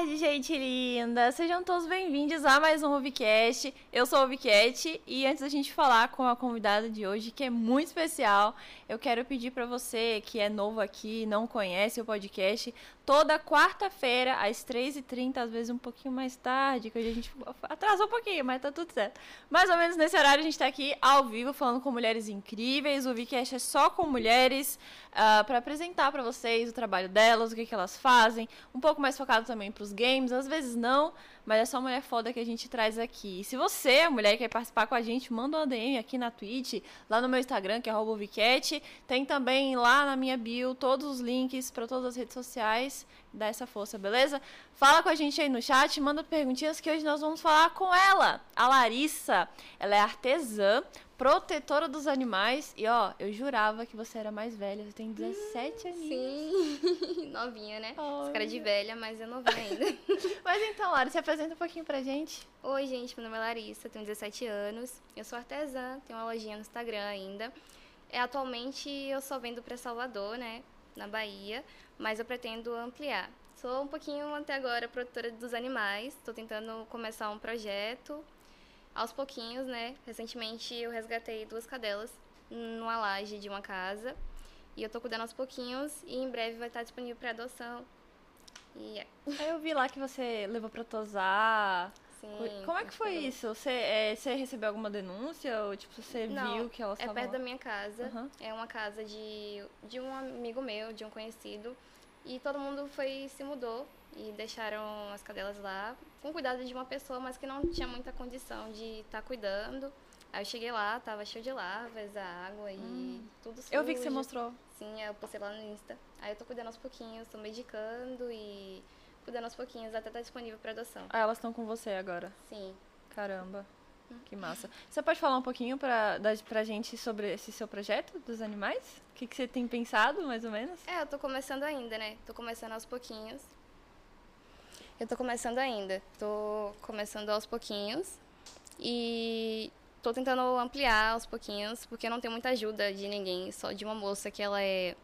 tarde, gente linda! Sejam todos bem-vindos a mais um Rubicast. Eu sou o Rubicat e antes da gente falar com a convidada de hoje, que é muito especial, eu quero pedir para você que é novo aqui, não conhece o podcast, toda quarta-feira, às 3h30, às vezes um pouquinho mais tarde, que hoje a gente atrasou um pouquinho, mas tá tudo certo. Mais ou menos nesse horário a gente tá aqui ao vivo falando com mulheres incríveis. O Rubicast é só com mulheres, uh, ah, para apresentar para vocês o trabalho delas, o que, que elas fazem, um pouco mais focado também para os games, às vezes não, mas é só mulher foda que a gente traz aqui. E se você, mulher, quer participar com a gente, manda uma DM aqui na Twitch, lá no meu Instagram, que é Robovicat. Tem também lá na minha bio todos os links para todas as redes sociais. Dá essa força, beleza? Fala com a gente aí no chat, manda perguntinhas que hoje nós vamos falar com ela, a Larissa. Ela é artesã, protetora dos animais. E ó, eu jurava que você era mais velha. Você tem 17 anos. Sim, novinha, né? Essa cara de velha, mas é novinha ainda. mas então, Lara, se apresenta um pouquinho pra gente. Oi, gente, meu nome é Larissa, tenho 17 anos. Eu sou artesã, tenho uma lojinha no Instagram ainda. É, atualmente eu só vendo para Salvador, né? Na Bahia, mas eu pretendo ampliar. Sou um pouquinho até agora protetora dos animais, estou tentando começar um projeto aos pouquinhos, né? Recentemente eu resgatei duas cadelas numa laje de uma casa. E eu tô cuidando aos pouquinhos e em breve vai estar disponível para adoção. E é. Eu vi lá que você levou para tosar. Sim. Como é que foi isso? Você, é, você recebeu alguma denúncia? Ou tipo, você Não, viu que ela estava É perto da minha casa. Uhum. É uma casa de, de um amigo meu, de um conhecido. E todo mundo foi se mudou e deixaram as cadelas lá com cuidado de uma pessoa, mas que não tinha muita condição de estar tá cuidando. Aí eu cheguei lá, tava cheio de larvas, a água e hum. tudo sujo. Eu vi que você mostrou. Sim, eu postei lá no Insta. Aí eu tô cuidando aos pouquinhos, tô medicando e cuidando aos pouquinhos até estar tá disponível para adoção. Ah, elas estão com você agora? Sim. Caramba. Hum. Que massa. Você pode falar um pouquinho pra, pra gente sobre esse seu projeto dos animais? O que, que você tem pensado, mais ou menos? É, eu tô começando ainda, né? Tô começando aos pouquinhos. Eu tô começando ainda. Tô começando aos pouquinhos. E tô tentando ampliar aos pouquinhos, porque eu não tenho muita ajuda de ninguém, só de uma moça que ela é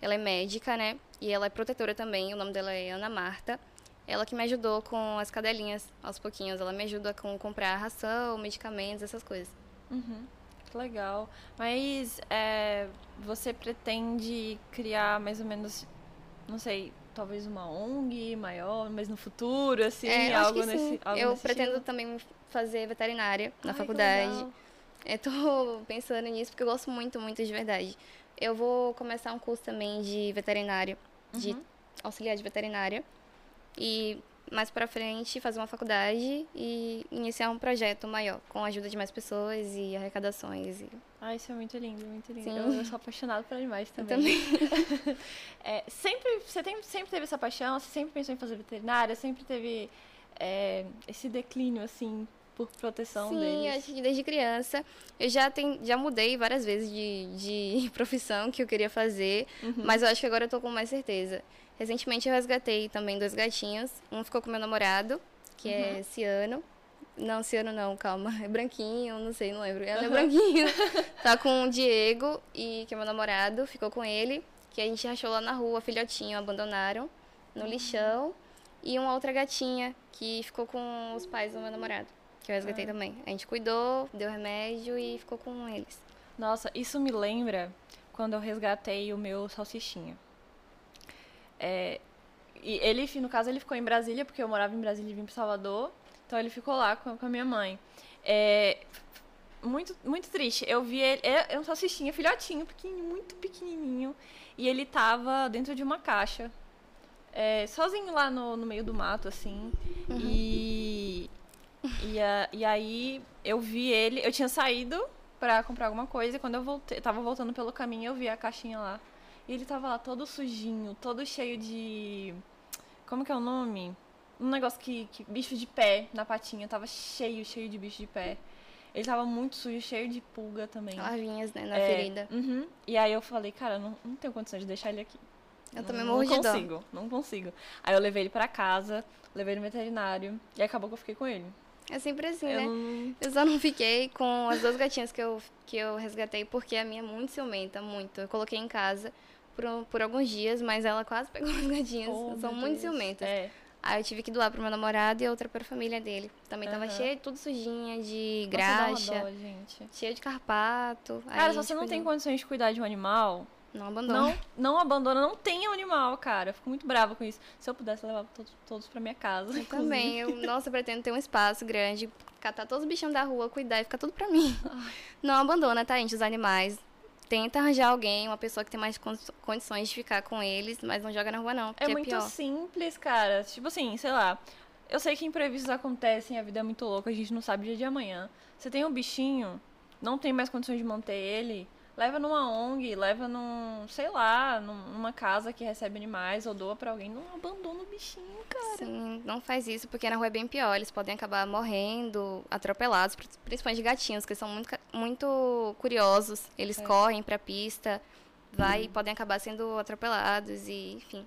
ela é médica, né? E ela é protetora também, o nome dela é Ana Marta. Ela que me ajudou com as cadelinhas aos pouquinhos. Ela me ajuda com comprar ração, medicamentos, essas coisas. Uhum. Que legal. Mas é, você pretende criar mais ou menos, não sei, talvez uma ONG maior, mas no futuro, assim, é, algo nesse algo Eu nesse pretendo estilo? também fazer veterinária na Ai, faculdade. Eu tô pensando nisso porque eu gosto muito, muito de verdade. Eu vou começar um curso também de veterinária, de uhum. auxiliar de veterinária. E mais para frente fazer uma faculdade e iniciar um projeto maior, com a ajuda de mais pessoas e arrecadações. E... Ah, isso é muito lindo, muito lindo. Eu, eu, sou apaixonada por animais também. também. é, sempre, você tem, sempre teve essa paixão? Você sempre pensou em fazer veterinária? Sempre teve é, esse declínio, assim, por proteção Sim, deles? Sim, acho que desde criança. Eu já, tem, já mudei várias vezes de, de profissão que eu queria fazer, uhum. mas eu acho que agora eu tô com mais certeza. Recentemente eu resgatei também dois gatinhos. Um ficou com meu namorado, que é uhum. é Ciano. Não, Ciano não, calma. É branquinho, não sei, não lembro. Ela uhum. é branquinho. tá com o Diego, e, que é meu namorado, ficou com ele. Que a gente achou lá na rua, filhotinho, abandonaram no uhum. lixão. E uma outra gatinha, que ficou com os pais do meu namorado, que eu resgatei ah. também. A gente cuidou, deu remédio e ficou com eles. Nossa, isso me lembra quando eu resgatei o meu salsichinha. É, e ele, no caso, ele ficou em Brasília, porque eu morava em Brasília e vim para Salvador. Então ele ficou lá com, com a minha mãe. É, muito, muito triste. Eu vi ele. É, é um salsichinha, filhotinho, pequenininho, muito pequenininho. E ele tava dentro de uma caixa. É, sozinho lá no, no meio do mato, assim. Uhum. E. E, a, e aí eu vi ele. Eu tinha saído para comprar alguma coisa. E quando eu voltei, tava voltando pelo caminho, eu vi a caixinha lá. E ele tava lá todo sujinho, todo cheio de. Como que é o nome? Um negócio que, que. Bicho de pé na patinha. Tava cheio, cheio de bicho de pé. Ele tava muito sujo, cheio de pulga também. Larvinhas, né, na é, ferida. Uhum. E aí eu falei, cara, não, não tenho condições de deixar ele aqui. Eu não, também morro de Não consigo, não consigo. Aí eu levei ele pra casa, levei ele no veterinário, e acabou que eu fiquei com ele. É sempre assim, eu né? Não... Eu só não fiquei com as duas gatinhas que eu, que eu resgatei, porque a minha é muito ciumenta, muito. Eu coloquei em casa por, por alguns dias, mas ela quase pegou as gatinhas. Oh, São muito ciumentas. É. Aí eu tive que doar pro meu namorado e outra pra família dele. Também tava Aham. cheia, tudo sujinha de Nossa, graxa, dó, gente. cheia de carpato. Cara, se você não tem condições de cuidar de um animal, Não abandona. não, não abandona, não um animal, cara. Eu fico muito brava com isso. Se eu pudesse, eu levava todos, todos pra minha casa. Eu inclusive. também. Eu, nossa, eu pretendo ter um espaço grande, catar todos os bichinhos da rua, cuidar e ficar tudo pra mim. Não abandona, tá, gente, os animais. Tenta arranjar alguém, uma pessoa que tem mais con- condições de ficar com eles, mas não joga na rua não, É é, muito pior. simples, cara. Tipo assim, sei lá. Eu sei que imprevistos acontecem, a vida é muito louca, a gente não sabe o dia de amanhã. Você tem um bichinho, não tem mais condições de manter ele, leva numa ONG, leva num, sei lá, num- numa casa que recebe animais ou doa pra alguém. Não abandona o bichinho, cara. Sim, não faz isso, porque na rua é bem pior. Eles podem acabar morrendo, atropelados, pri- principalmente gatinhos, que são muito, muito curiosos. Eles É. correm pra pista, vai e podem acabar sendo atropelados e, enfim,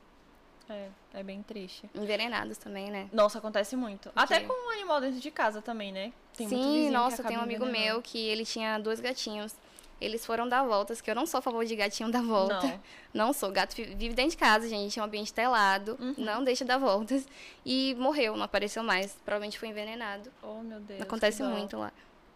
É, é bem triste. envenenados também, né? Nossa, acontece muito. Até Ok. com um animal dentro de casa também, né? Tem Sim, nossa, tem um amigo envenenando. meu que ele tinha dois gatinhos. Eles foram dar voltas, que eu não sou a favor de gatinho dar volta. Não. Não sou. Gato vi- vive dentro de casa, gente. É um ambiente telado. Uhum. Não deixa dar voltas. E morreu, não apareceu mais. Provavelmente foi envenenado. Oh, meu Deus. Acontece muito lá.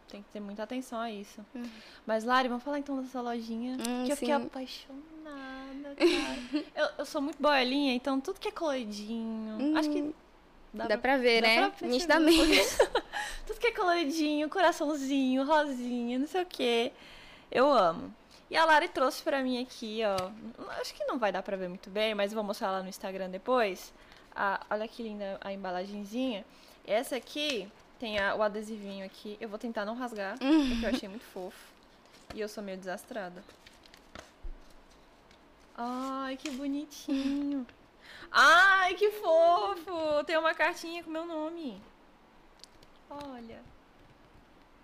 Tem que ter muita atenção a isso. Uhum. Mas, Lari, vamos falar então dessa lojinha. Hum, que eu fiquei apaixonada, cara. eu, eu sou muito boelinha, então tudo que é coloridinho. Acho que. Hum, Dá, pra ver, dá né? pra Nitidamente. tudo que é coloridinho, coraçãozinho, rosinha, não sei o quê. Eu amo. E a Lari trouxe pra mim aqui, ó. Acho que não vai dar pra ver muito bem, mas eu vou mostrar lá no Instagram depois. Ah, olha que linda a embalagenzinha. Essa aqui tem a- o adesivinho aqui. Eu vou tentar não rasgar, porque eu achei muito fofo. E eu sou meio desastrada. Ai, que bonitinho. Ai, que fofo! Tem uma cartinha com meu nome. Olha.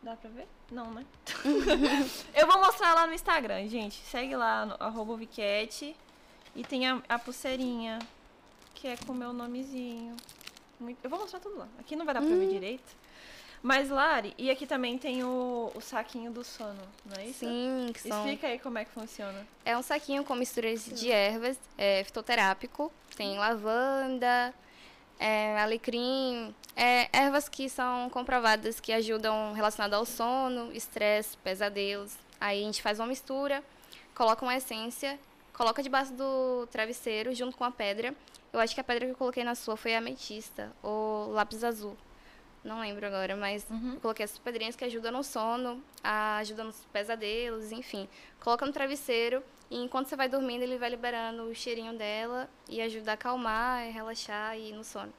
Dá pra ver? Não, né? eu vou mostrar lá no Instagram, gente. Segue lá, no, arroba Viquete. E tem a, a pulseirinha, que é com o meu nomezinho. Muito- Eu vou mostrar tudo lá. Aqui não vai dar pra ver direito. Mas, Lari, e aqui também tem o, o saquinho do sono, não é isso? Sim, que são... Explica aí como é que funciona. É um saquinho com misturas de ervas, é fitoterápico. Tem lavanda, é, alecrim, é, ervas que são comprovadas que ajudam relacionado ao sono, estresse, pesadelos. Aí a gente faz uma mistura, coloca uma essência, coloca debaixo do travesseiro junto com a pedra. Eu acho que a pedra que eu coloquei na sua foi a ametista ou lápis azul. Não lembro agora, mas Uhum. eu coloquei essas pedrinhas que ajudam no sono, ajudam nos pesadelos, enfim. Coloca no travesseiro e enquanto você vai dormindo, ele vai liberando o cheirinho dela e ajuda a acalmar, relaxar e ir no sono.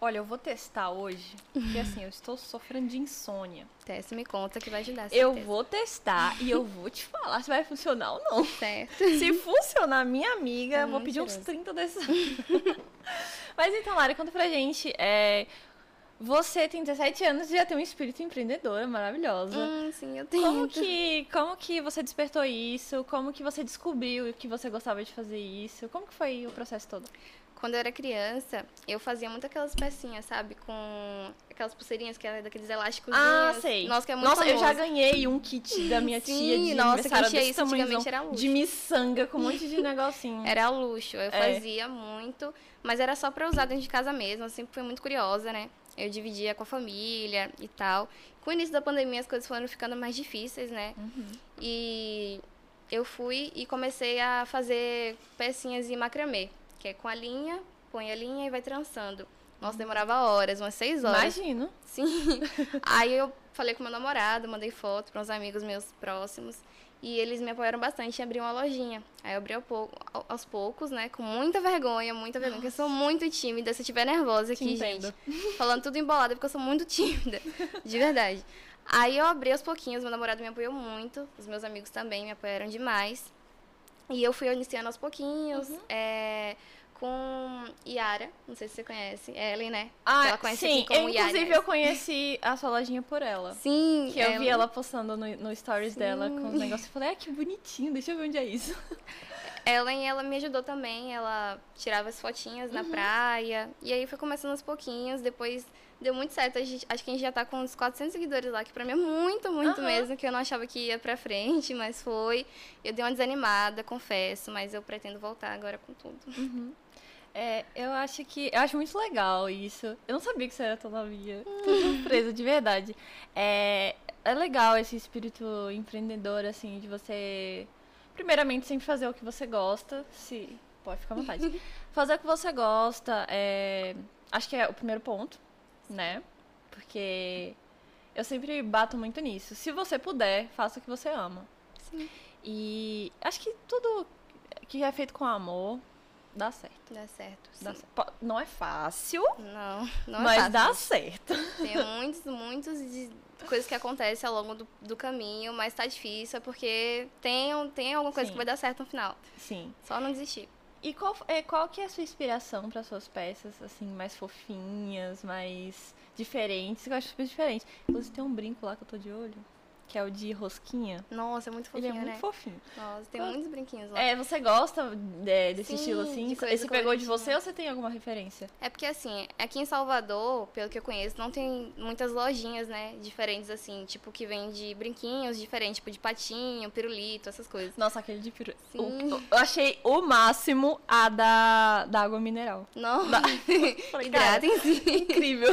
Olha, eu vou testar hoje, porque assim, eu estou sofrendo de insônia. Testa me conta que vai ajudar. Eu certeza. vou testar e eu vou te falar se vai funcionar ou não. Certo. Se funcionar, minha amiga, eu vou pedir uns cheiroso. 30 desses. Mas então, Lara, conta pra gente. É, você tem 17 anos e já tem um espírito empreendedora maravilhosa. Hum, sim, eu Como tento. que, como que você despertou isso? Como que você descobriu que você gostava de fazer isso? Como que foi o processo todo? Quando eu era criança, eu fazia muito aquelas pecinhas, sabe? Com aquelas pulseirinhas que é daqueles elásticos. Ah, sei. Nossa, que é muito Nossa, eu já ganhei um kit da minha Sim, tia de nossa, aniversário tinha desse isso antigamente tamanhozão, era luxo. de miçanga com um monte de negocinho. Era luxo, eu É. fazia muito, mas era só pra usar dentro de casa mesmo. Eu sempre fui muito curiosa, né? Eu dividia com a família e tal. Com o início da pandemia, as coisas foram ficando mais difíceis, né? Uhum. E eu fui e comecei a fazer pecinhas em macramê, que é com a linha, põe a linha e vai trançando. Nossa, demorava horas, umas seis horas. Imagino. Sim. Aí eu falei com meu namorado, mandei foto para uns amigos meus próximos. E eles me apoiaram bastante em abrir uma lojinha. Aí eu abri aos poucos, né? Com muita vergonha, muita vergonha. Porque eu sou muito tímida. Se eu estiver nervosa aqui, gente. Falando tudo embolado, é porque eu sou muito tímida. De verdade. Aí eu abri aos pouquinhos, meu namorado me apoiou muito. Os meus amigos também me apoiaram demais. E eu fui iniciando aos pouquinhos. Uhum. é, com Yara, não sei se você conhece. Ellen, né? Ah, Ela conhece sim. eu, inclusive, Yara. eu conheci a sua lojinha por ela. Sim, Que eu vi ela postando no, no stories dela com os Sim. negócios. Eu falei, ah, que bonitinho, deixa eu ver onde é isso. Ellen, ela me ajudou também, ela tirava as fotinhas Uhum. na praia. E aí foi começando aos pouquinhos, depois deu muito certo. Gente- acho que a gente já tá com uns 400 seguidores lá, que pra mim é muito, muito Aham. mesmo, que eu não achava que ia pra frente, mas foi. Eu dei uma desanimada, confesso, mas eu pretendo voltar agora com tudo. É, eu acho que. Eu acho muito legal isso. Eu não sabia que você era tão novinha. Tô surpresa, de verdade. É, é legal esse espírito empreendedor, assim, de você. Primeiramente, sempre fazer o que você gosta. Se. Pode ficar à vontade. fazer o que você gosta. É, acho que é o primeiro ponto, né? Porque eu sempre bato muito nisso. Se você puder, faça o que você ama. Sim. E acho que tudo que é feito com amor dá certo. Dá certo. Dá certo. Não é fácil, Não, não é mas fácil. dá certo. Tem muitos, muitos de coisas que acontecem ao longo do, do caminho, mas tá difícil, é porque tem, tem alguma coisa Sim. que vai dar certo no final. Sim. Só não desistir. E qual, é, qual que é a sua inspiração para suas peças, assim, mais fofinhas, mais diferentes? Eu acho super diferente. Inclusive tem um brinco lá que eu tô de olho, que é o de rosquinha. Nossa, é muito Ele fofinho, é muito né? fofinho. Nossa, tem muitos brinquinhos lá. É, você gosta é, desse Sim, estilo assim? de Esse pegou de você ou você tem alguma referência? É porque assim, aqui em Salvador, pelo que eu conheço, não tem muitas lojinhas, né, diferentes assim, tipo que vende brinquinhos diferentes, tipo de patinho, pirulito, essas coisas. Nossa, aquele de peru. Sim. O- Eu achei o máximo a da, da água mineral. Não, Da- hidratem-se. incrível.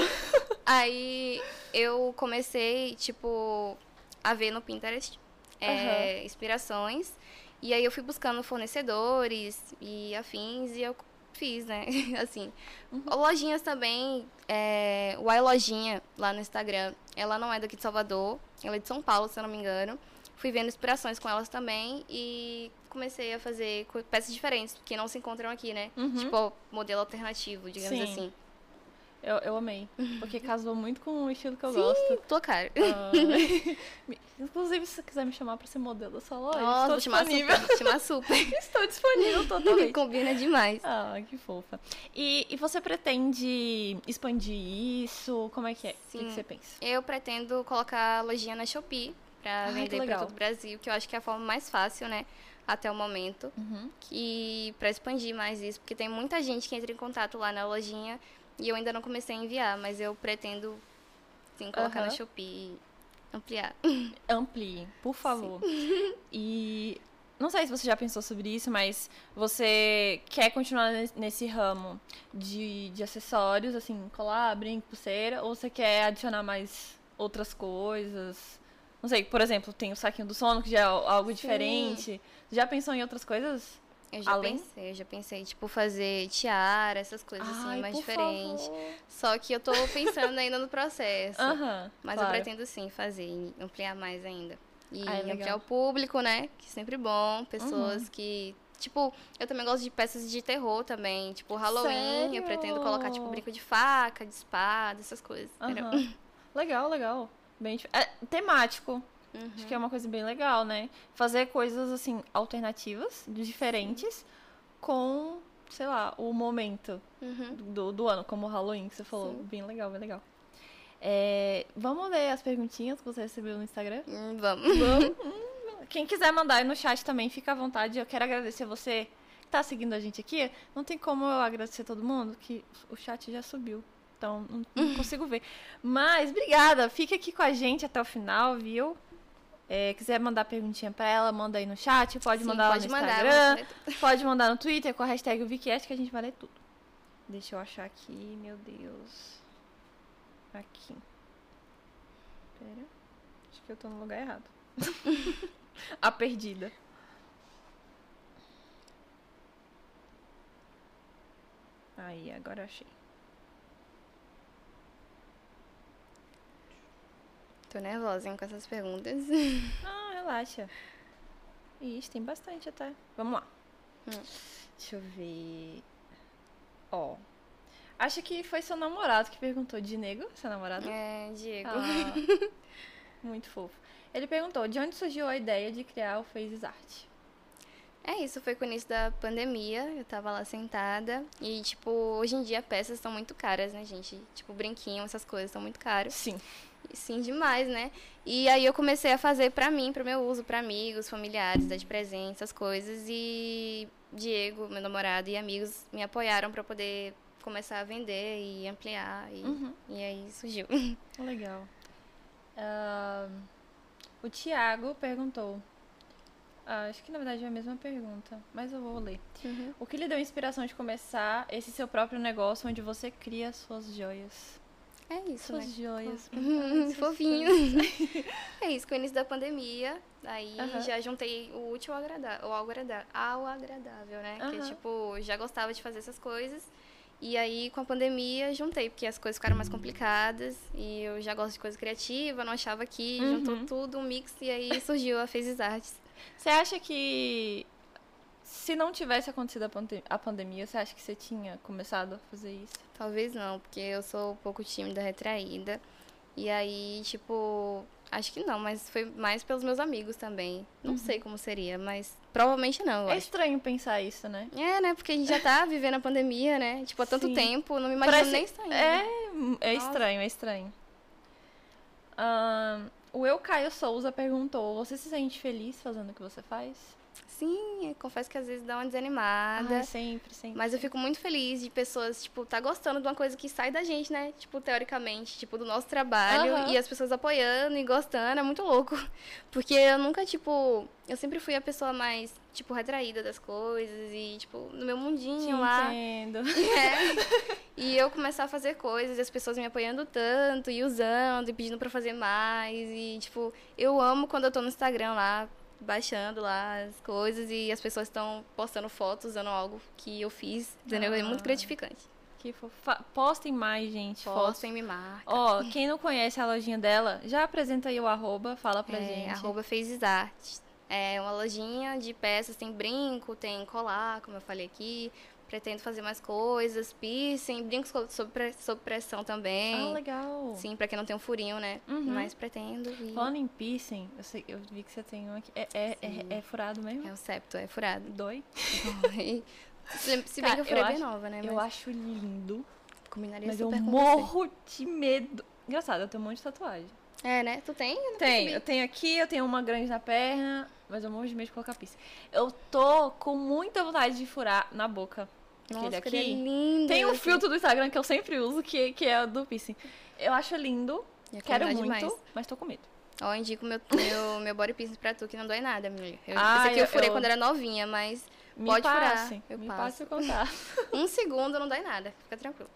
Aí eu comecei, tipo, a ver no Pinterest é, inspirações. E aí eu fui buscando fornecedores e afins e eu fiz, né? assim. Lojinhas também, é, o iLojinha lá no Instagram, ela não é daqui de Salvador, ela é de São Paulo, se eu não me engano. Fui vendo inspirações com elas também e comecei a fazer peças diferentes, que não se encontram aqui, né? Uhum. Tipo, modelo alternativo, digamos Sim. assim. Eu, eu amei. Porque casou muito com o estilo que eu gosto. Tua cara. Me- Inclusive, se você quiser me chamar pra ser modelo da sua loja, Nossa, estou disponível. super. Chamar super. Estou disponível totalmente. Combina demais. Ah, que fofa. E, e você pretende expandir isso? Como é que é? O que, Sim. que você pensa? Eu pretendo colocar a lojinha na Shopee pra Ai, vender pra todo o Brasil, que eu acho que é a forma mais fácil, né? Até o momento. Uhum. E pra expandir mais isso, porque tem muita gente que entra em contato lá na lojinha e eu ainda não comecei a enviar, mas eu pretendo sim colocar Aham. na Shopee e ampliar. Amplie, por favor. E não sei se você já pensou sobre isso, mas você quer continuar nes- nesse ramo de, de acessórios, assim, colar, brinco, pulseira, ou você quer adicionar mais outras coisas? Não sei, por exemplo, tem o saquinho do sono, que já é algo Sim. diferente. Já pensou em outras coisas? Eu já Além? pensei, eu já pensei, tipo, fazer tiara, essas coisas assim, mais por diferentes. favor. Só que eu tô pensando ainda no processo. Mas claro. eu pretendo sim fazer ampliar mais ainda. E Ah, é legal. ampliar o público, né? Que é sempre bom. Pessoas Uhum. que. Tipo, eu também gosto de peças de terror também. Tipo, Halloween. Sério? Eu pretendo colocar, tipo, brinco de faca, de espada, essas coisas. Legal, legal. Bem, é, temático. Uhum. Acho que é uma coisa bem legal, né? Fazer coisas assim alternativas, diferentes, com, sei lá, o momento Uhum. do, do ano, como o Halloween que você falou. Sim. Bem legal, bem legal. É, vamos ler as perguntinhas que você recebeu no Instagram? Hum, vamos. Quem quiser mandar aí no chat também, fica à vontade. Eu quero agradecer você que tá seguindo a gente aqui. Não tem como eu agradecer todo mundo, que o chat já subiu. Então, não, não consigo ver. Mas, obrigada. Fica aqui com a gente até o final, viu? É, quiser mandar perguntinha pra ela, manda aí no chat. Pode Sim, mandar lá pode no mandar, Instagram. Pode mandar no Twitter com a hashtag VikiCast que a gente vai ler tudo. Deixa eu achar aqui, meu Deus. Aqui. Pera. Acho que eu tô no lugar errado. a perdida. Aí, agora eu achei. Tô nervosa, hein, com essas perguntas. Ah, relaxa. Ixi, tem bastante até. Vamos lá. Hum. Deixa eu ver. Ó. Acho que foi seu namorado que perguntou. De nego, seu namorado? É, Diego. Ah, muito fofo. Ele perguntou de onde surgiu a ideia de criar o Phases Art. É isso, foi com o início da pandemia, eu tava lá sentada e, tipo, hoje em dia peças estão muito caras, né, gente? Tipo, brinquinho, essas coisas estão muito caras. Sim. Sim, demais, né? E aí eu comecei a fazer pra mim, pro meu uso, pra amigos, familiares, dar de presente, essas coisas. E Diego, meu namorado e amigos me apoiaram pra poder começar a vender e ampliar. E, Uhum. e aí surgiu. Legal. Ahn, o Tiago perguntou Ah, acho que na verdade é a mesma pergunta, mas eu vou ler. Uhum. O que lhe deu inspiração de começar esse seu próprio negócio onde você cria suas joias? É isso, Suas né? joias. Hum, Ai, suas fofinho. coisas. É isso, com o início da pandemia, aí já juntei o útil ao agradável, ao agradável, ao agradável né? Que, Aham. tipo, já gostava de fazer essas coisas. E aí, com a pandemia, juntei, porque as coisas ficaram mais complicadas. E eu já gosto de coisa criativa, não achava aqui, Uhum. juntou tudo, um mix, e aí surgiu a Fezes Artes. Você acha que se não tivesse acontecido a, pande- a pandemia, você acha que você tinha começado a fazer isso? Talvez não, porque eu sou um pouco tímida, retraída. E aí, tipo, acho que não, mas foi mais pelos meus amigos também. Não sei como seria, mas provavelmente não, É acho. estranho pensar isso, né? É, né? Porque a gente já tá vivendo a pandemia, né? Tipo, há tanto Sim. tempo, não me imagino Parece- nem saindo. É, é Nossa. estranho, é estranho. Ahn, o Eu Caio Souza perguntou: Você se sente feliz fazendo o que você faz? Sim, confesso que às vezes dá uma desanimada. Ah, sempre, sempre. Mas eu fico muito feliz de pessoas, tipo, tá gostando de uma coisa que sai da gente, né? Tipo, teoricamente, tipo, do nosso trabalho. Aham. E as pessoas apoiando e gostando, é muito louco. Porque eu nunca, tipo, eu sempre fui a pessoa mais, tipo, retraída das coisas e, tipo, no meu Te mundinho lá. entendo. É. E eu começar a fazer coisas e as pessoas me apoiando tanto e usando e pedindo pra fazer mais. E, tipo, eu amo quando eu tô no Instagram lá, baixando lá as coisas e as pessoas estão postando fotos usando algo que eu fiz, entendeu? É muito Ah. gratificante. Que fofo. Fa- Postem mais, gente. Postem, me marca. Ó, quem não conhece a lojinha dela, já apresenta aí o arroba, fala pra É, gente. arroba Artes. É uma lojinha de peças, tem brinco, tem colar, como eu falei aqui. Pretendo fazer mais coisas, piercing, brincos co- sob, sob pressão também. Ah, legal. Sim, pra quem não tem um furinho, né? Uhum. Mas pretendo. E... Falando em piercing, eu, sei, eu vi que você tem um aqui. É, é, é, é furado mesmo? É o septo, é furado. Dói? E se, se bem Cara, que eu furei eu bem acho- nova, né? Eu Mas acho lindo, combinaria mas eu super com morro de medo. Engraçado, eu tenho um monte de tatuagem. você. É, né? Tu tem? Eu percebi. eu tenho aqui, eu tenho uma grande na perna, mas eu morro de medo de colocar piercing. Eu tô com muita vontade de furar na boca. Nossa, aquele aquele é aqui. lindo. Tem um assim. filtro do Instagram que eu sempre uso, que, que é do piercing. Eu acho lindo, Ia quero combinar muito, demais. mas tô com medo. Ó, eu indico meu, meu, meu body piercing pra tu, que não dói nada, mulher. Eu, Ah, esse aqui eu eu- furei eu- quando era novinha, mas Me Pode furar, passe, eu me passo. passe o contato. um segundo não dói nada. Fica tranquilo.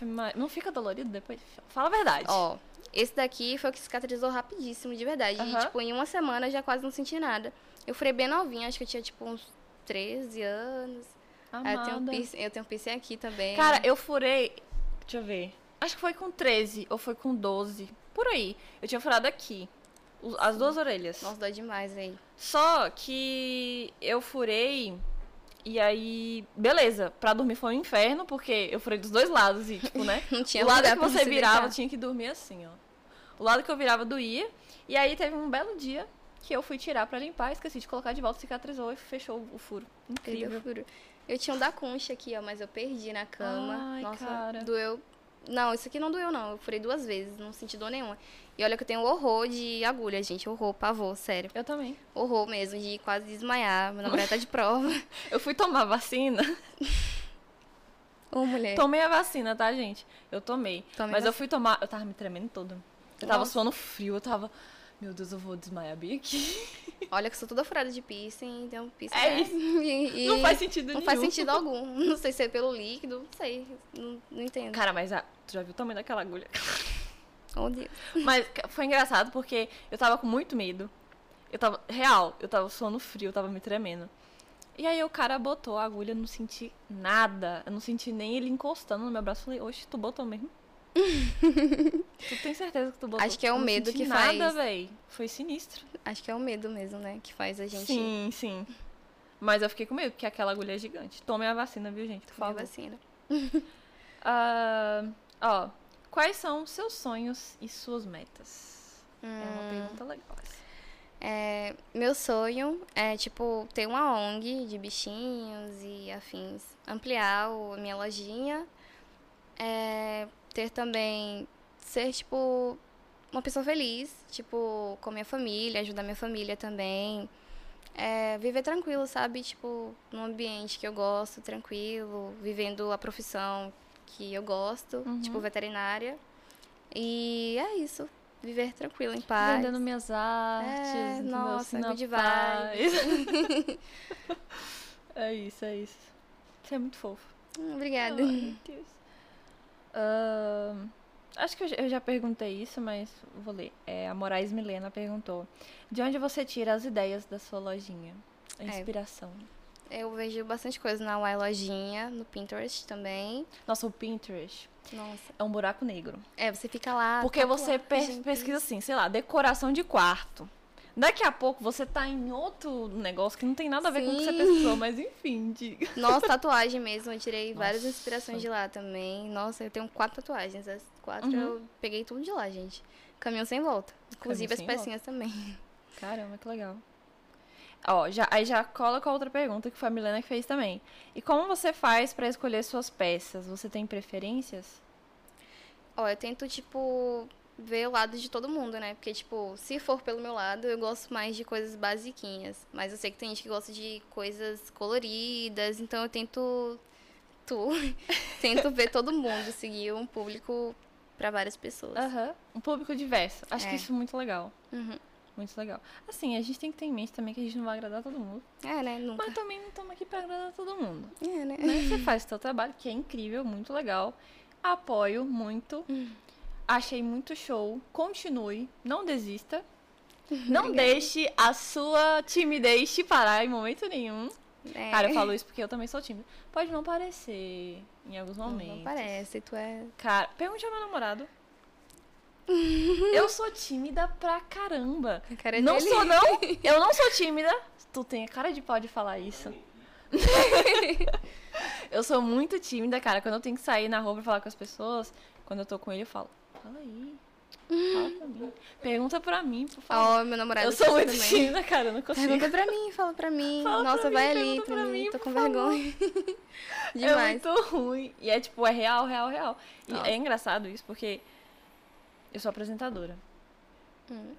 Mas Não fica dolorido depois? Fala a verdade. Ó, esse daqui foi o que cicatrizou rapidíssimo, de verdade. E, Aham. tipo, em uma semana eu já quase não senti nada. Eu furei bem novinha, acho que eu tinha, tipo, uns 13 anos. Aí eu tenho, um Amada. piercing, eu tenho um piercing aqui também. Cara, eu furei. Deixa eu ver. Acho que foi com 13 ou foi com 12. Por aí. Eu tinha furado aqui. As duas orelhas. Nossa, dói demais aí. Só que eu furei. E aí, beleza, pra dormir foi um inferno, porque eu furei dos dois lados e, tipo, né? Não tinha o lado que você virava tinha que dormir assim, ó. O lado que eu virava doía. E aí teve um belo dia que eu fui tirar pra limpar, esqueci de colocar de volta, cicatrizou e fechou o furo. Incrível. o furo. Eu tinha um da concha aqui, ó, mas eu perdi na cama. Ai, Nossa, cara. doeu. Não, isso aqui não doeu, não. Eu furei duas vezes, não senti dor nenhuma. E olha que eu tenho horror de agulha, gente. Horror, pavor, sério. Eu também. Horror mesmo, de quase desmaiar. Meu namorado tá de prova. Eu fui tomar vacina. Ô, mulher. Tomei a vacina, tá, gente? Eu tomei. Tomei mas eu fui tomar. Eu tava me tremendo toda. Eu tava Nossa. suando frio, eu tava. Meu Deus, eu vou desmaiar aqui. Olha que eu sou toda furada de piercing, então piercing É né? isso. E- e Não faz sentido não nenhum. faz sentido algum. Não sei se é pelo líquido, não sei. Não, não entendo. Cara, mas a... tu já viu o tamanho daquela agulha? Oh, Deus. Mas foi engraçado porque eu tava com muito medo. Eu tava. Real, eu tava suando frio, eu tava me tremendo. E aí o cara botou a agulha, eu não senti nada. Eu não senti nem ele encostando no meu braço. Eu falei, oxe, tu botou mesmo? tu tem certeza que tu botou? Acho que é o não medo que nada, faz. véi. Foi sinistro. Acho que é o medo mesmo, né? Que faz a gente Sim, sim. Mas eu fiquei com medo, porque aquela agulha é gigante. Tome a vacina, viu, gente? Por favor. vacina. Ah, ó, quais são os seus sonhos e suas metas? É uma Hum. pergunta legal essa. É, meu sonho é, tipo, ter uma ONG de bichinhos e afins. Ampliar a minha lojinha. É, ter também. Ser, tipo, uma pessoa feliz. Tipo, com minha família, ajudar minha família também. É, viver tranquilo, sabe? Tipo, num ambiente que eu gosto, tranquilo. Vivendo a profissão que eu gosto, Uhum. tipo, veterinária. E é isso. viver tranquila, em paz. Vendendo minhas artes. É, nossa, na good paz. é isso, é isso. Você é muito fofo. Hum, Obrigada. Ai, meu Deus. Ahn, acho que eu já- perguntei isso, mas vou ler. É, a Moraes Milena perguntou: De onde você tira as ideias da sua lojinha? A É. inspiração. Eu vejo bastante coisa na Y Lojinha, no Pinterest também. Nossa, o Pinterest Nossa. é um buraco negro. É, você fica lá. Porque tá você lá, pesquisa assim, sei lá, decoração de quarto. Daqui a pouco você tá em outro negócio que não tem nada a ver com o que você Sim. pesquisou, mas enfim, diga. Nossa, tatuagem mesmo. Eu tirei várias Nossa. inspirações de lá também. Nossa, eu tenho quatro tatuagens. As quatro Uhum. eu peguei tudo de lá, gente. Caminhão sem volta. Inclusive as sem volta. pecinhas também. Caramba, que legal. Ó, já, aí já cola com a outra pergunta que foi a Milena que fez também. E como você faz pra escolher suas peças? Você tem preferências? Ó, eu tento, tipo, ver o lado de todo mundo, né? Porque, tipo, se for pelo meu lado, eu gosto mais de coisas basiquinhas. Mas eu sei que tem gente que gosta de coisas coloridas, então eu tento. Tu. tento ver todo mundo, seguir um público pra várias pessoas. Aham. Um público diverso. Acho que É. isso é muito legal. Uhum. Muito legal. Assim, a gente tem que ter em mente também que a gente não vai agradar todo mundo. É, né? Nunca. Mas também não estamos aqui pra agradar todo mundo. É, né? né? Você faz o seu trabalho, que é incrível, muito legal. Apoio muito. Achei muito show. Continue. Não desista. Não deixe a sua timidez te parar em momento nenhum. É. Cara, eu falo isso porque eu também sou tímida. Pode não parecer em alguns momentos. não parece, tu é. Cara, pergunte ao meu namorado. eu sou tímida pra caramba. A cara Não dele. sou, não. Eu não sou tímida. Tu tem a cara de pau de falar isso. eu sou muito tímida, cara. Quando eu tenho que sair na rua pra falar com as pessoas, quando eu tô com ele, eu falo, fala aí. Fala pra mim. Pergunta pra mim, por favor. Ó, meu namorado eu sou muito tímida, cara. Eu não consigo. Pergunta pra mim, fala pra mim. Fala pra Nossa, mim, vai ali pergunta pra, pra mim, mim, tô com vergonha. É Demais. muito ruim. E é tipo, é real, real, real. E Nossa. é engraçado isso, porque eu sou apresentadora. Hum.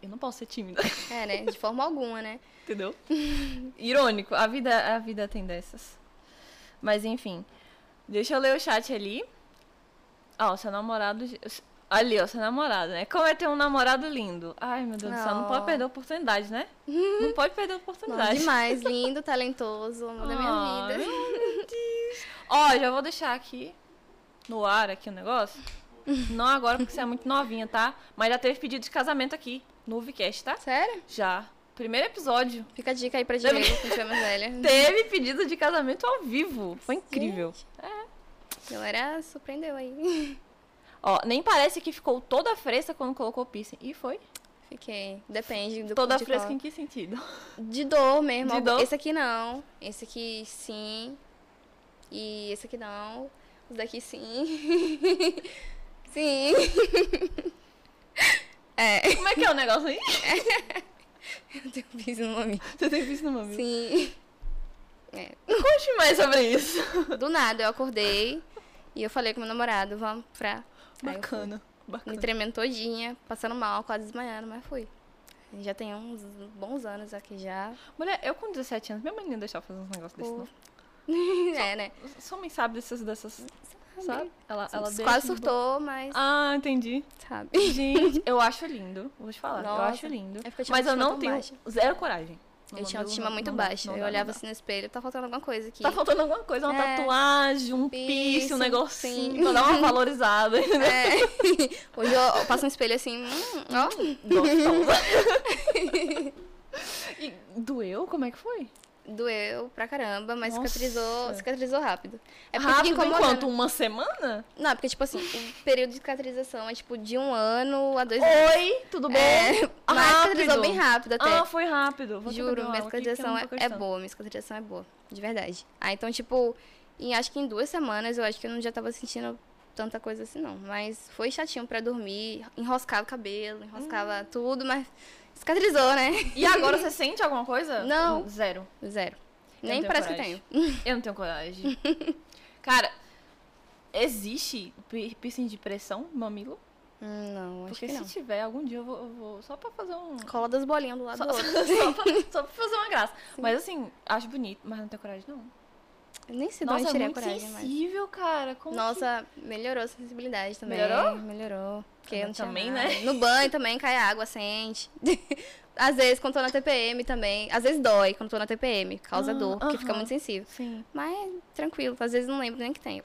Eu não posso ser tímida. É, né? De forma alguma, né? Entendeu? Irônico, a vida, a vida tem dessas. Mas enfim, deixa eu ler o chat ali. Ó, seu namorado. Ali, ó, seu namorado, né? Como é ter um namorado lindo? Ai, meu Deus do céu, não pode Oh. perder a oportunidade, né? Não pode perder a oportunidade. demais, lindo, talentoso, amor da minha vida. meu Deus. Ó, já vou deixar aqui no ar aqui o negócio. Não agora, porque você é muito novinha, tá? Mas já teve pedido de casamento aqui no Vcast, tá? Sério? Já. Primeiro episódio. Fica a dica aí pra Diego, quando tiver mais velha. Teve pedido de casamento ao vivo. Foi incrível. A galera surpreendeu aí. Ó, nem parece que ficou toda fresca quando colocou piercing. E foi? Fiquei. Depende do Toda de fresca qual- em que sentido? De dor mesmo. De dor? Esse aqui não. Esse aqui sim. E esse aqui não. Os daqui sim. sim. é. Como é que é o negócio aí? Eu tenho piercing no nome. Você tem piercing no mamilo? Sim. Conte mais sobre isso. Do nada, eu acordei e eu falei com meu namorado, vamos pra. Eu Bacana. Bacana. Me tremendo todinha, passando mal, quase desmaiando, mas fui. Já tem uns bons anos aqui já. Mulher, eu com 17 anos, minha mãe não ia deixar fazer uns negócios desses, não. é, né? Sua mãe sabe dessas, dessas, sabe? Ela, ela deixa Quase surtou, mas Ah, entendi. sabe. Gente, eu acho lindo. Vou te falar, eu Nossa, acho lindo. é eu Mas eu não tenho baixa. zero coragem. Eu tinha mamilo, autoestima não- muito não baixa. não eu olhava assim no espelho, tá faltando alguma coisa aqui. Tá faltando alguma coisa, uma É. tatuagem, um piercing, um negocinho, sim. pra dar uma valorizada? É. Hoje eu, eu passo no espelho assim, hum, ó. Gostosa. e doeu? Como é que foi? Doeu pra caramba, mas Nossa. cicatrizou, cicatrizou rápido. É porque Rápido incomodando. enquanto? Uma semana? Não, porque, tipo assim, o período de cicatrização é, tipo, de um ano a dois anos. Oi, tudo bom? É, mas Rápido. cicatrizou bem rápido até. Ah, foi rápido. Vou Juro, minha aqui, que cicatrização não é, é boa, minha cicatrização é boa, de verdade. Ah, então, tipo, em, acho que em duas semanas eu acho que eu não já tava sentindo tanta coisa assim, não. Mas foi chatinho pra dormir, enroscava o cabelo, enroscava Hum. tudo, mas cicatrizou, né? E agora você sente alguma coisa? Não. Zero. Zero. Eu Nem parece coragem. que tenho. Eu não tenho coragem. Cara, existe pi- piercing de pressão mamilo? Hum, Não, acho Porque que se não. tiver, algum dia eu vou, eu vou- Só pra fazer um. Cola das bolinhas do lado Só, do outro. só, pra, só pra fazer uma graça. Mas assim, acho bonito, mas não tenho coragem, não. Eu nem sei de Nossa, onde é tirei a muito coragem, mas... sensível, cara. Como que- Nossa, melhorou a sensibilidade também. Melhorou? Melhorou. Porque eu não Também, nada. né? No banho também cai água, sente. Às vezes, quando tô na TPM também. Às vezes dói quando tô na TPM, causa Ah, dor, porque fica aham. muito sensível. Sim. Mas tranquilo, às vezes não lembro nem que tenho.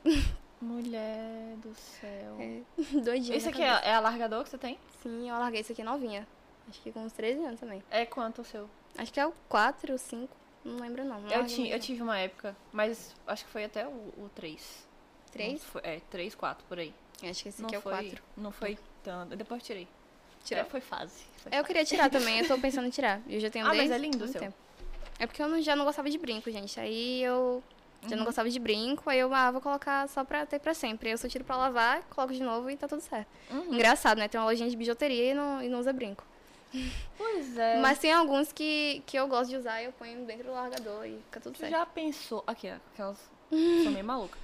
Mulher do céu. É, doidinho. Esse na aqui é, é alargador que você tem? Sim, eu larguei isso aqui novinha. Acho que com uns 13 anos também. É quanto o seu? Acho que é o 4 ou 5. Não lembro não. não Eu, ti, eu tive uma época, mas acho que foi até o, o 3. Três? Foi, é, 3, 4, por aí. Acho que esse não aqui é o foi, 4. Não foi tanto. Depois tirei. Tirou? É, foi fase. Foi Eu fase. queria tirar também, eu tô pensando em tirar. Eu já tenho Ah, mas é lindo o seu. tempo. É porque eu não- já não gostava de brinco, gente. Aí eu já Uhum. não gostava de brinco, aí eu ah, vou colocar só pra ter pra sempre. Aí eu só tiro pra lavar, coloco de novo e tá tudo certo. Uhum. Engraçado, né? Tem uma lojinha de bijuteria e não, e não usa brinco. Pois é. Mas tem alguns que, que eu gosto de usar e eu ponho dentro do largador e fica tudo Tu certo. já pensou. Aqui, ó, aquelas. Sou meio maluca.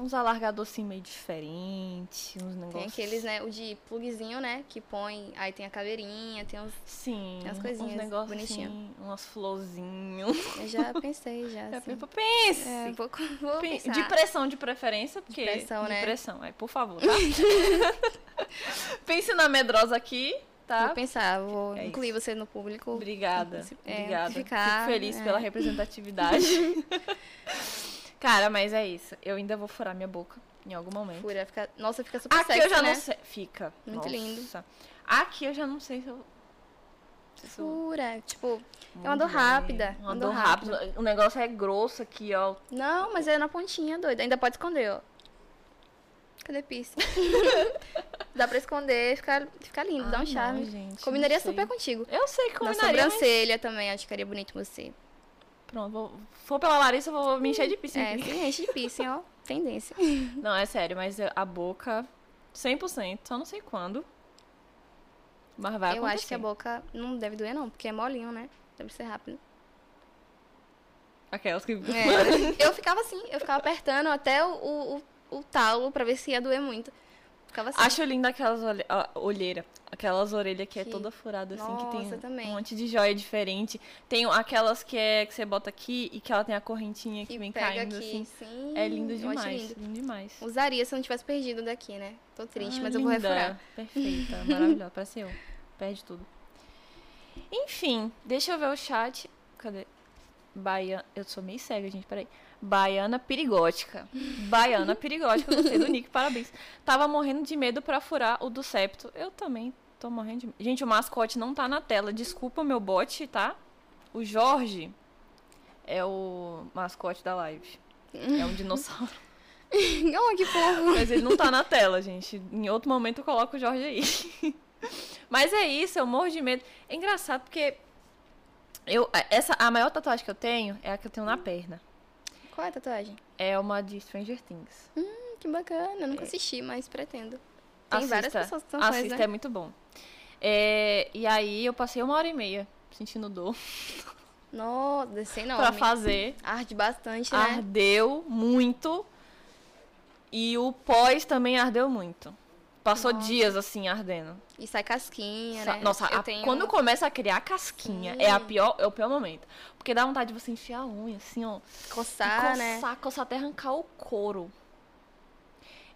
Uns alargador assim meio diferente, uns negócios. Tem aqueles, né? O de plugzinho, né? Que põe. Aí tem a caveirinha, tem uns. Sim, Tem umas uns coisinhas negócios bonitinhas. assim, umas florzinhas. Eu já pensei, já. Já assim. Pense! É, vou, vou Pen- pensar. De pressão de preferência, porque. pressão, de né? pressão, é, por favor, tá? Pense na medrosa aqui, tá? Vou pensar, vou É incluir você no público. Obrigada. É, obrigada. ficar, Fico feliz é. pela representatividade. Cara, mas é isso. Eu ainda vou furar minha boca em algum momento. Fura, fica, nossa, fica super Aqui sexy, eu já né? não sei. Fica. Muito Nossa. lindo. Aqui eu já não sei se eu. Fura, tipo, é uma dor Mulher, rápida. Uma dor rápida. O negócio é grosso aqui, ó. Não, mas é na pontinha, doida. Ainda pode esconder, ó. Cadê piercing? Dá pra esconder, ficar fica lindo, dá um charme. não, gente, Combinaria super contigo. Eu sei que Na combinaria, mas... sobrancelha também, acho que ficaria bonito você. Pronto, vou... for pela Larissa, eu vou me encher de piercing. É, se enche de piercing, ó. Tendência. Não, é sério, mas a boca, 100%, só não sei quando. Mas vai eu acontecer. acho que a boca não deve doer, não, porque é molinho, né? Deve ser rápido. Aquelas que... É, eu ficava assim, eu ficava apertando até o, o, o, o talo pra ver se ia doer muito. Ficava assim. Acho linda aquelas olhe... olheira, aquelas orelhas que, é Que- toda furada assim, que Nossa, tem também. um monte de joia diferente. Tem aquelas que é que você bota aqui e que ela tem a correntinha que e vem caindo aqui, assim. sim. É lindo demais, lindo. lindo demais. Usaria se eu não tivesse perdido daqui, né? Tô triste, Ah, mas eu vou linda, refurar. Perfeita, maravilhosa, parece eu. Perde tudo. Enfim, deixa eu ver o chat. Cadê? Baiana. Eu sou meio cega, gente, peraí. Baiana perigótica. Baiana perigótica, gostei do nick, parabéns. Tava morrendo de medo pra furar o do septo. Eu também tô morrendo de medo. Gente, o mascote não tá na tela. Desculpa meu bot, tá? O Jorge é o mascote da live. É um dinossauro. oh, que fofo. Mas ele não tá na tela, gente. Em outro momento eu coloco o Jorge aí. Mas é isso, eu morro de medo. É engraçado porque eu, essa, a maior tatuagem que eu tenho é a que eu tenho na perna. Qual é a tatuagem? É uma de Stranger Things. Hum, que bacana. Eu nunca assisti, mas pretendo. Tem Assista, várias pessoas que são fãs, Assista, né? é muito bom. É, e aí eu passei uma hora e meia sentindo dor Nossa, descer não. pra fazer. Arde bastante, né? Ardeu muito. E o pós também ardeu muito. Passou Nossa. dias assim ardendo. E sai casquinha, Sa- né? Nossa, a- tenho... quando começa a criar casquinha, Sim. é, a pior, é o pior momento. Porque dá vontade de você enfiar a unha, assim, ó. coçar, e né? coçar, coçar até arrancar o couro.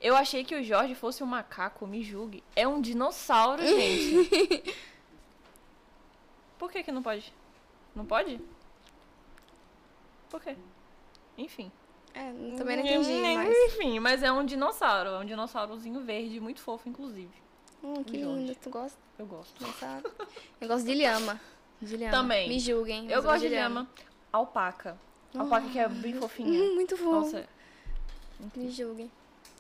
Eu achei que o Jorge fosse um macaco, me julgue. É um dinossauro, gente. Por que que não pode? Não pode? Por quê? Enfim. É, também não entendi, mas... Enfim, mas é um dinossauro. É um dinossaurozinho verde, muito fofo, inclusive. Hum, que Jorge. lindo. Tu gosta? Eu gosto. Dessa... eu gosto de lhama. De lhama. Também. Me julguem. Eu gosto de lhama. Alpaca. Alpaca que é bem fofinha. Hum, muito fofo. Nossa. Me julguem.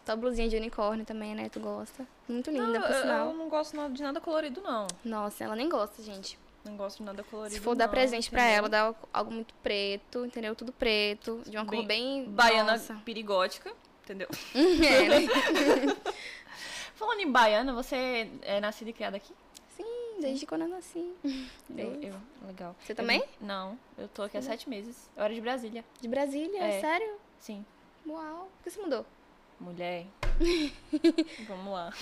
Tua blusinha de unicórnio também, né? Tu gosta. Muito linda, Não, por eu, sinal. eu não gosto de nada colorido, não. Nossa, ela nem gosta, gente. Não gosto de nada colorido. Se for dar não, presente pra entendeu? ela, dá algo muito preto, entendeu? Tudo preto, de uma cor bem... Baiana Nossa. perigótica, entendeu? é, né? Falando em baiana, você é nascida e criada aqui? Sim, desde quando eu nasci. Eu, eu- legal. Você também? Eu- não, eu tô aqui há sete meses. Eu era de Brasília. De Brasília, É. sério? Sim. Uau. Por que você mudou? Mulher. Vamos lá.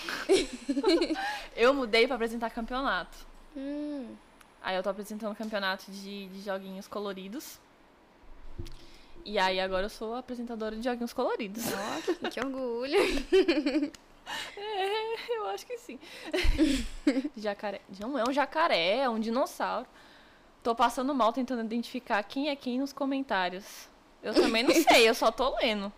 eu mudei pra apresentar campeonato. Hum, Aí eu tô apresentando campeonato de, de joguinhos coloridos. E aí agora eu sou apresentadora de joguinhos coloridos. Nossa, que orgulho. É, eu acho que sim. jacaré. Não é um jacaré, é um dinossauro. Tô passando mal tentando identificar quem é quem nos comentários. Eu também não sei, eu só tô lendo.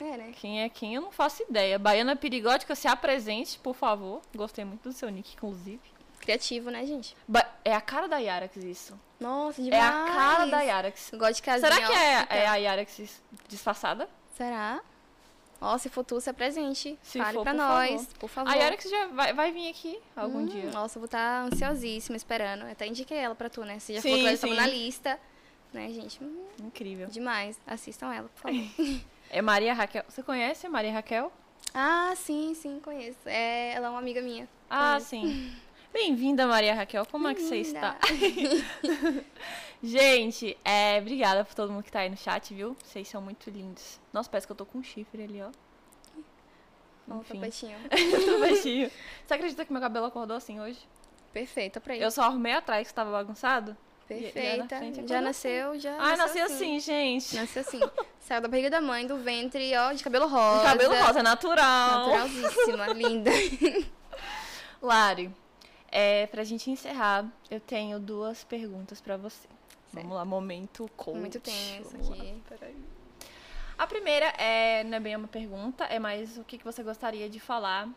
É, né? Quem é quem, eu não faço ideia. Baiana Perigótica, se apresente, por favor. Gostei muito do seu nick, inclusive. Criativo, né, gente? Ba é a cara da Yarax isso. Nossa, É demais. a cara da Yarax. Gosto de casinha. Será que é, é a Yarax disfarçada? Será? Ó, se for tu, se apresente. Se Fale for, pra por nós, por favor. A Yarax já vai, vai vir aqui algum Hum, dia. Nossa, eu vou estar ansiosíssima esperando. Eu até indiquei ela pra tu, né? Você já Sim, estava sim. na lista. Né, gente? Hum, Incrível. demais. Assistam ela, por favor. É Maria Raquel. Você conhece a Maria Raquel? ah, sim, sim, conheço. É, ela é uma amiga minha. Ah, Conheço. sim. Bem-vinda, Maria Raquel. Como é que você está? Gente, é, obrigada por todo mundo que tá aí no chat, viu? Vocês são muito lindos. Nossa, parece que eu tô com um chifre ali, ó. Enfim. tapetinho. Tô baixinho. Você acredita que meu cabelo acordou assim hoje? Perfeita pra ele. Eu só arrumei atrás que tava bagunçado. Perfeita. frente Já acordou nasceu, já. Ai, nasci assim, gente. Nasceu assim. Saiu da barriga da mãe, do ventre, ó, de cabelo rosa. Cabelo rosa, natural. Naturalzíssima, linda. Lari, é, pra gente encerrar, eu tenho duas perguntas pra você. Vamos lá, momento coach. Muito tenso Vamos lá, aqui. peraí. A primeira é, não é bem uma pergunta, é mais o que, que você gostaria de falar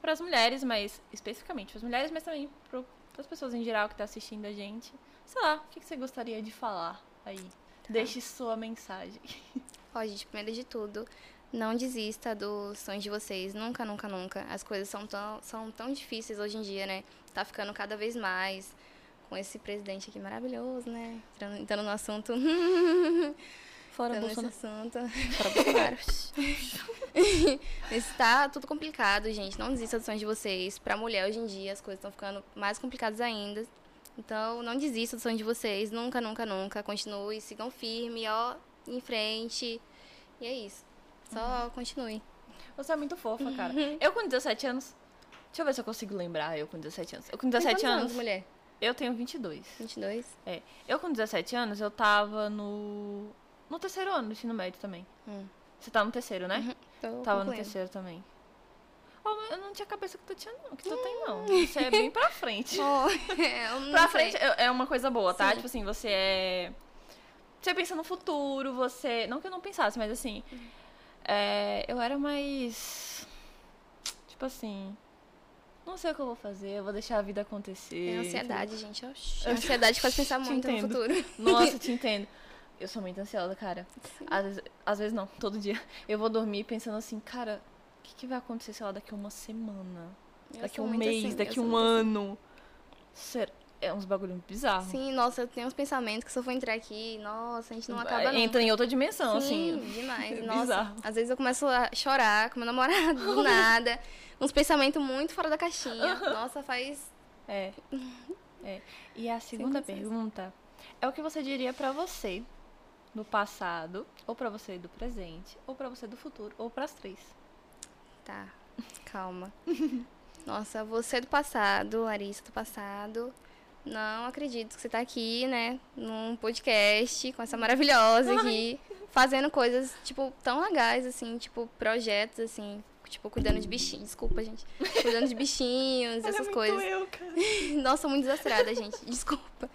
para as mulheres, mas especificamente para as mulheres, mas também para as pessoas em geral que tá assistindo a gente. Sei lá, o que, você gostaria de falar aí? Deixe sua mensagem. Ó, gente, primeiro de tudo, não desista dos sonhos de vocês. Nunca, nunca, nunca. As coisas são tão, são tão difíceis hoje em dia, né? Tá ficando cada vez mais. Com esse presidente aqui maravilhoso, né? Entrando, entrando no assunto. Fora Bolsonaro. assunto. Fora Bolsonaro. Está tudo complicado, gente. Não desista dos sonhos de vocês. Pra mulher, hoje em dia, as coisas estão ficando mais complicadas ainda. Então, não desista dos sonhos de vocês. Nunca, nunca, nunca. Continue, sigam firme, ó, em frente. E é isso. Só continue. Você é muito fofa, cara. Eu com 17 anos. Deixa eu ver se eu consigo lembrar eu com 17 anos. Eu com Tem 17 quantos anos. mulher? Eu tenho 22. 22? É. Eu com 17 anos, eu tava no. No terceiro ano do ensino médio também. Hum. Você tá no terceiro, né? Tô Tava no terceiro também. Oh, eu não tinha a cabeça que tu tinha, não. Que tu tem, não. Você é bem pra frente. Oh, não pra frente é é uma coisa boa, tá? Sim. Tipo assim, você é. Você pensa no futuro, você. Não que eu não pensasse, mas assim. é, Eu era mais. Tipo assim. Não sei o que eu vou fazer, eu vou deixar a vida acontecer. É ansiedade, gente. A ansiedade faz pensar muito no futuro. Nossa, te entendo. Eu sou muito ansiosa, cara. Sim. Às vezes, às vezes não, todo dia. Eu vou dormir pensando assim, cara, o que, que vai acontecer, sei lá, daqui uma semana? Eu daqui um mês, assim, daqui um assim. ano. É uns bagulho bizarro. Sim, nossa, eu tenho uns pensamentos que se eu for entrar aqui, nossa, a gente não acaba nunca. Entra em outra dimensão, Sim, assim. demais. É Nossa, bizarro. às vezes eu começo a chorar com meu namorado do nada. Uns pensamentos muito fora da caixinha. Nossa, faz. É. é. E a segunda pergunta é o que você diria pra você do passado, ou pra você do presente, ou pra você do futuro, ou pras três. Tá, calma. Nossa, você do passado, Larissa do passado. Não acredito que você tá aqui, né, num podcast com essa maravilhosa aqui, fazendo coisas, tipo, tão legais, assim, tipo, projetos, assim, tipo, cuidando de bichinhos. Desculpa, gente. Cuidando de bichinhos, essas coisas. eu, cara. Nossa, muito desastrada, gente. Desculpa.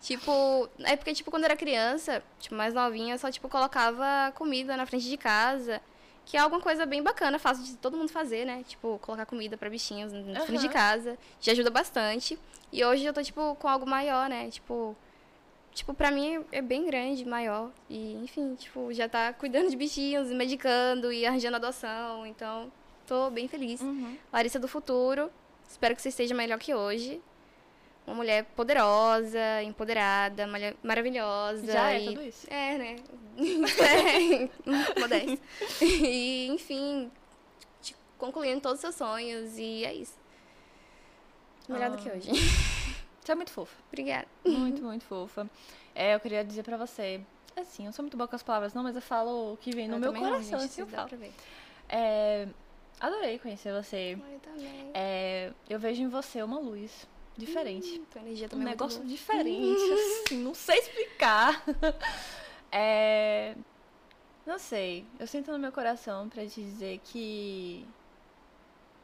Tipo, é porque, tipo, quando eu era criança, tipo, mais novinha, eu só, tipo, colocava comida na frente de casa. Que é alguma coisa bem bacana, fácil de todo mundo fazer, né? Tipo, colocar comida pra bichinhos na frente de casa. Já ajuda bastante. E hoje eu tô, tipo, com algo maior, né? Tipo, tipo, pra mim é bem grande, maior. E, enfim, tipo, já tá cuidando de bichinhos, medicando e arranjando adoção. Então, tô bem feliz. Uhum. Larissa do futuro. Espero que você esteja melhor que hoje. Uma mulher poderosa, empoderada, malha- maravilhosa. Já é e... tudo isso. É, né? é, modéstia. E, enfim, concluindo todos os seus sonhos. E é isso. Melhor do que Ah. hoje. Você é muito fofa. Obrigada. Muito, muito fofa. É, eu queria dizer pra você. Assim, eu sou muito boa com as palavras, não, mas eu falo o que vem no Eu meu também não, coração, assim eu falo. É, adorei conhecer você. Eu também. É, eu vejo em você uma luz diferente. Hum, tua energia um também é muito negócio diferente, assim, não sei explicar. É, Não sei. Eu sinto no meu coração pra te dizer que.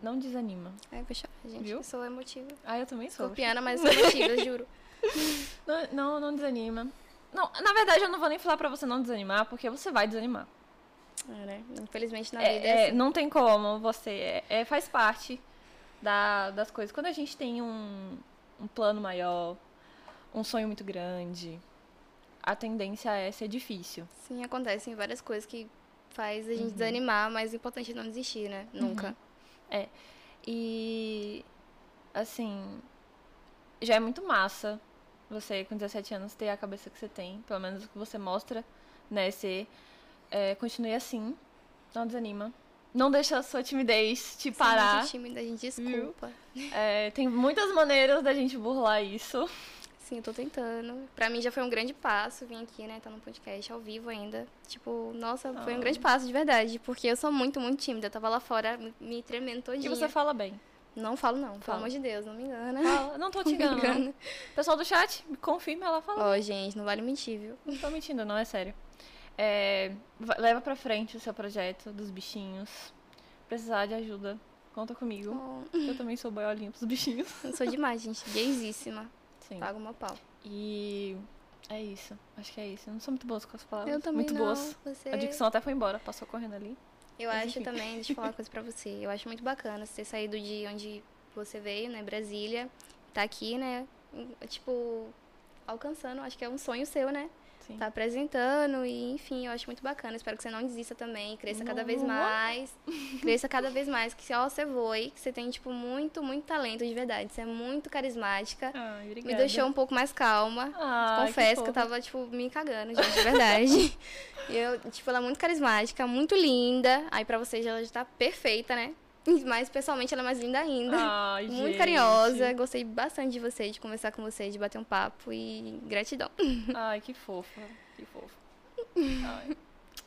Não desanima. É, poxa, gente, Viu? eu sou emotiva. Ah, eu também sou. Escorpiana, mas sou emotiva, juro. Não, não, não desanima. Não, na verdade, eu não vou nem falar pra você não desanimar, porque você vai desanimar. É, né? Infelizmente na É, vida é, é, assim. não tem como, você é, é- faz parte da- das coisas. Quando a gente tem um, um plano maior, um sonho muito grande, a tendência é ser difícil. Sim, acontecem várias coisas que faz a gente Uhum. desanimar, mas o importante é não desistir, né? Nunca. E assim, já é muito massa você com 17 anos ter a cabeça que você tem, pelo menos o que você mostra, né, ser é, continue assim, não desanima. Não deixa a sua timidez te parar. muito tímida, gente, desculpa. É, tem muitas maneiras da gente burlar isso. Sim, eu tô tentando. Pra mim já foi um grande passo vir aqui, né? Tá no podcast ao vivo ainda. Tipo, nossa, foi um Ah. grande passo de verdade. Porque eu sou muito, muito tímida. Eu tava lá fora me- me tremendo E todinha. você fala bem. Não falo, não. Pelo Fala. amor de Deus, não me engana. Fala. Não tô te enganando. Pessoal do chat, confirma, ela fala. Ó, gente, não vale mentir, viu? Não tô mentindo, não, é sério. É, va- leva pra frente o seu projeto dos bichinhos. Precisar de ajuda, conta comigo. Ó, Eu também sou boiolinha pros bichinhos. eu sou demais, gente. Gaysíssima. Sim. Pago meu pau. E é isso. Acho que é isso. Eu não sou muito boa com as palavras. Eu também muito não. boas. Você... A dicção até foi embora, passou correndo ali. Eu Mas acho enfim. também, deixa eu falar uma coisa pra você. Eu acho muito bacana você ter saído de onde você veio, né, Brasília, tá aqui, né, tipo, alcançando, acho que é um sonho seu, né? Sim. Tá apresentando e, enfim, eu acho muito bacana. Espero que você não desista também, cresça cada vez Não. mais. cresça cada vez mais, que ó, você voe, que você tem, tipo, muito, muito talento de verdade. Você é muito carismática. Ai, Me deixou um pouco mais calma. Ai, Confesso que, eu fofa. tava, tipo, me cagando, gente, de verdade. E eu, tipo, ela é muito carismática, muito linda. Aí pra vocês ela já tá perfeita, né? Mas pessoalmente ela é mais linda ainda. Ai, muito gente. carinhosa. Gostei bastante de você, de conversar com você, de bater um papo e gratidão. Ai, que fofa. Que fofa. Ai.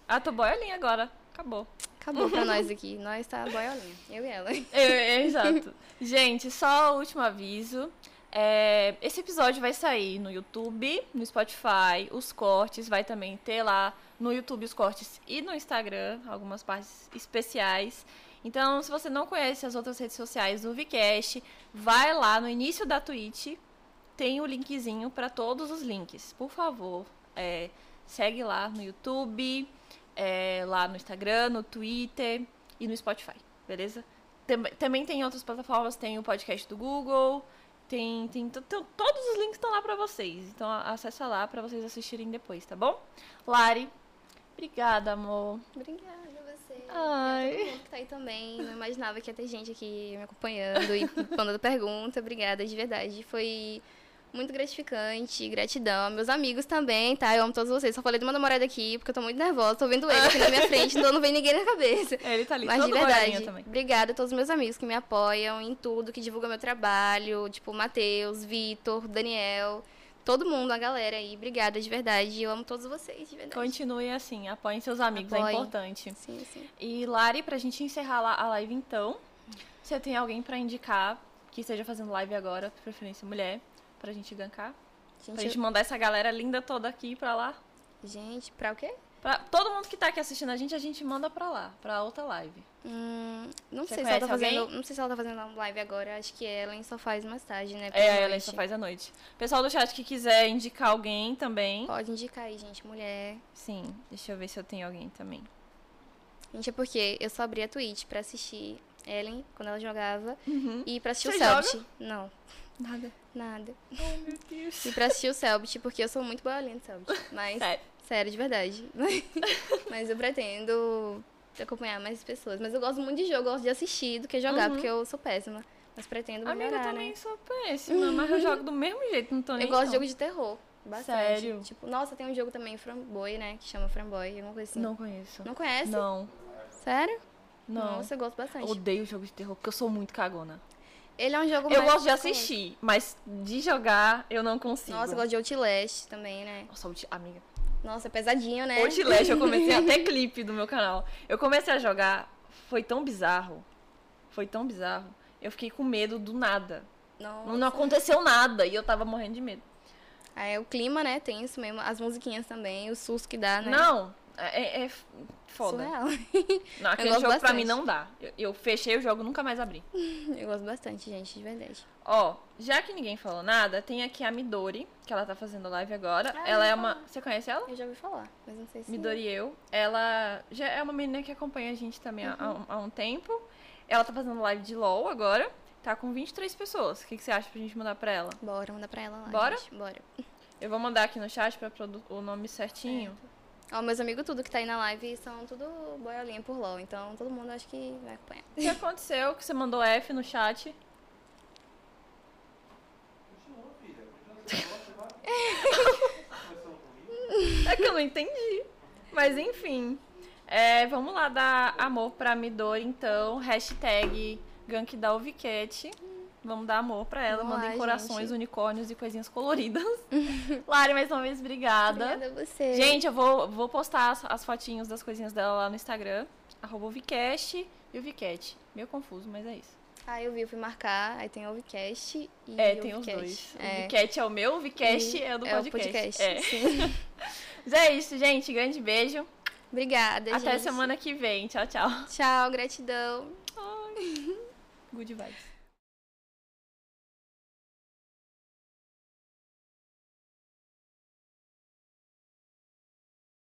Ah, tô boiolinha agora. Acabou. Acabou pra nós aqui. Nós tá boiolinha. Eu e ela. É, exato. Gente, só o último aviso. É, esse episódio vai sair no YouTube, no Spotify, os cortes vai também ter lá no YouTube os cortes e no Instagram, algumas partes especiais. Então, se você não conhece as outras redes sociais do Vcast, vai lá no início da Twitch, tem o linkzinho para todos os links. Por favor, é, segue lá no YouTube, é, lá no Instagram, no Twitter e no Spotify, beleza? Tam- Também tem outras plataformas, tem o podcast do Google, tem, tem to- todos os links estão lá pra vocês. Então acessa lá pra vocês assistirem depois, tá bom? Lari, obrigada, amor. Obrigada. Ai. A todo mundo que tá aí também. Não imaginava que ia ter gente aqui me acompanhando e mandando pergunta. Obrigada, de verdade. Foi muito gratificante. Gratidão. Meus amigos também, tá? Eu amo todos vocês. Só falei do meu namorado aqui, porque eu tô muito nervosa. Tô vendo ele aqui na minha frente, então não vem ninguém na cabeça. É, ele tá ali, Mas de verdade, obrigada a todos os meus amigos que me apoiam em tudo, que divulgam meu trabalho, tipo Matheus, Vitor, Daniel, todo mundo, a galera aí. Obrigada de verdade. Eu amo todos vocês, de verdade. Continue assim, apoiem seus amigos, é importante. Sim, sim. E Lari, pra gente encerrar lá a live então, você tem alguém pra indicar que esteja fazendo live agora, preferência mulher, pra gente gankar? Pra Gente, gente mandar essa galera linda toda aqui pra lá? gente, pra o quê? Pra todo mundo que tá aqui assistindo a gente, a gente manda pra lá, pra outra live. Hum, não Você sei se ela tá fazendo. alguém? Não sei se ela tá fazendo uma live agora. Acho que ela só faz mais tarde, né? É, ela noite. só faz à noite. Pessoal do chat que quiser indicar alguém também. Pode indicar aí, gente, mulher. Sim, deixa eu ver se eu tenho alguém também. Gente, é porque eu só abri a Twitch pra assistir Ellen quando ela jogava. Uhum. E pra assistir Você o Selbit. Não, Nada. nada. Ai, meu Deus. E pra assistir o Selbit, porque eu sou muito boiolinha de Selbit. Mas, Sério. sério, de verdade. Mas eu pretendo acompanhar mais pessoas. Mas eu gosto muito de jogo, eu gosto de assistir do que jogar, Uhum. porque eu sou péssima. Mas pretendo Amiga, eu melhorar, também né? sou péssima, mas eu jogo do mesmo jeito, não tô nem Eu gosto de jogo de terror. Bastante. Sério? Tipo, nossa, tem um jogo também, Framboy, né? Que chama Framboy, alguma coisa assim. Não conheço. Não conhece? Não, Sério? não. Nossa, eu gosto bastante. Odeio jogo de terror, porque eu sou muito cagona. Ele é um jogo Eu gosto de assistir, mas de jogar eu não consigo. Nossa, eu gosto de Outlast também, né? Nossa, amiga. Nossa, é pesadinho, né? Outlast, eu comecei até clipe do meu canal. Eu comecei a jogar, foi tão bizarro. Foi tão bizarro. Eu fiquei com medo do nada. Nossa. Não, não aconteceu nada e eu tava morrendo de medo. Aí o clima, né? Tenso mesmo. As musiquinhas também, o susto que dá, né? Não, É, é foda. Surreal. Não, aquele jogo pra mim bastante. não dá. Eu, eu fechei o jogo, nunca mais abri. Eu gosto bastante, gente, de verdade. Ó, já que ninguém falou nada, tem aqui a Midori, que ela tá fazendo live agora. Ah, ela é ia uma. falar. Você conhece ela? Eu já ouvi falar, mas não sei se. Midori eu. Ela já é uma menina que acompanha a gente também há- Uhum. há, um, há um tempo. Ela tá fazendo live de LOL agora. Tá com 23 pessoas. O que, que você acha pra gente mandar pra ela? Bora, manda pra ela lá. Bora? gente, Bora. Eu vou mandar aqui no chat pra o nome certinho. Ó, meus amigos tudo que tá aí na live são tudo boiolinha por LOL, então todo mundo acho que vai acompanhar. O que aconteceu? Que você mandou F no chat. Continua, filha. Continua esse negócio, vai. Conversando comigo. É que eu não entendi. Mas enfim. É, vamos lá dar amor pra Midori, então. Hashtag Gank da. Vamos dar amor pra ela. Vamos Mandem lá, corações, gente. unicórnios e coisinhas coloridas. Lari, mais uma vez, obrigada. Obrigada a você. Gente, eu vou, vou postar as, as fotinhos das coisinhas dela lá no Instagram. Arroba Uvicast e Uvicat. Meio confuso, mas é isso. Ah, eu vi, eu fui marcar, aí tem o Ovcast e É, o tem os dois. O É, Uvicat é o meu, o Uvicast e é o do é podcast. o podcast. É. Mas é isso, gente. Grande beijo. Obrigada, Até gente. semana que vem. Tchau, tchau. Tchau, gratidão. Good vibes.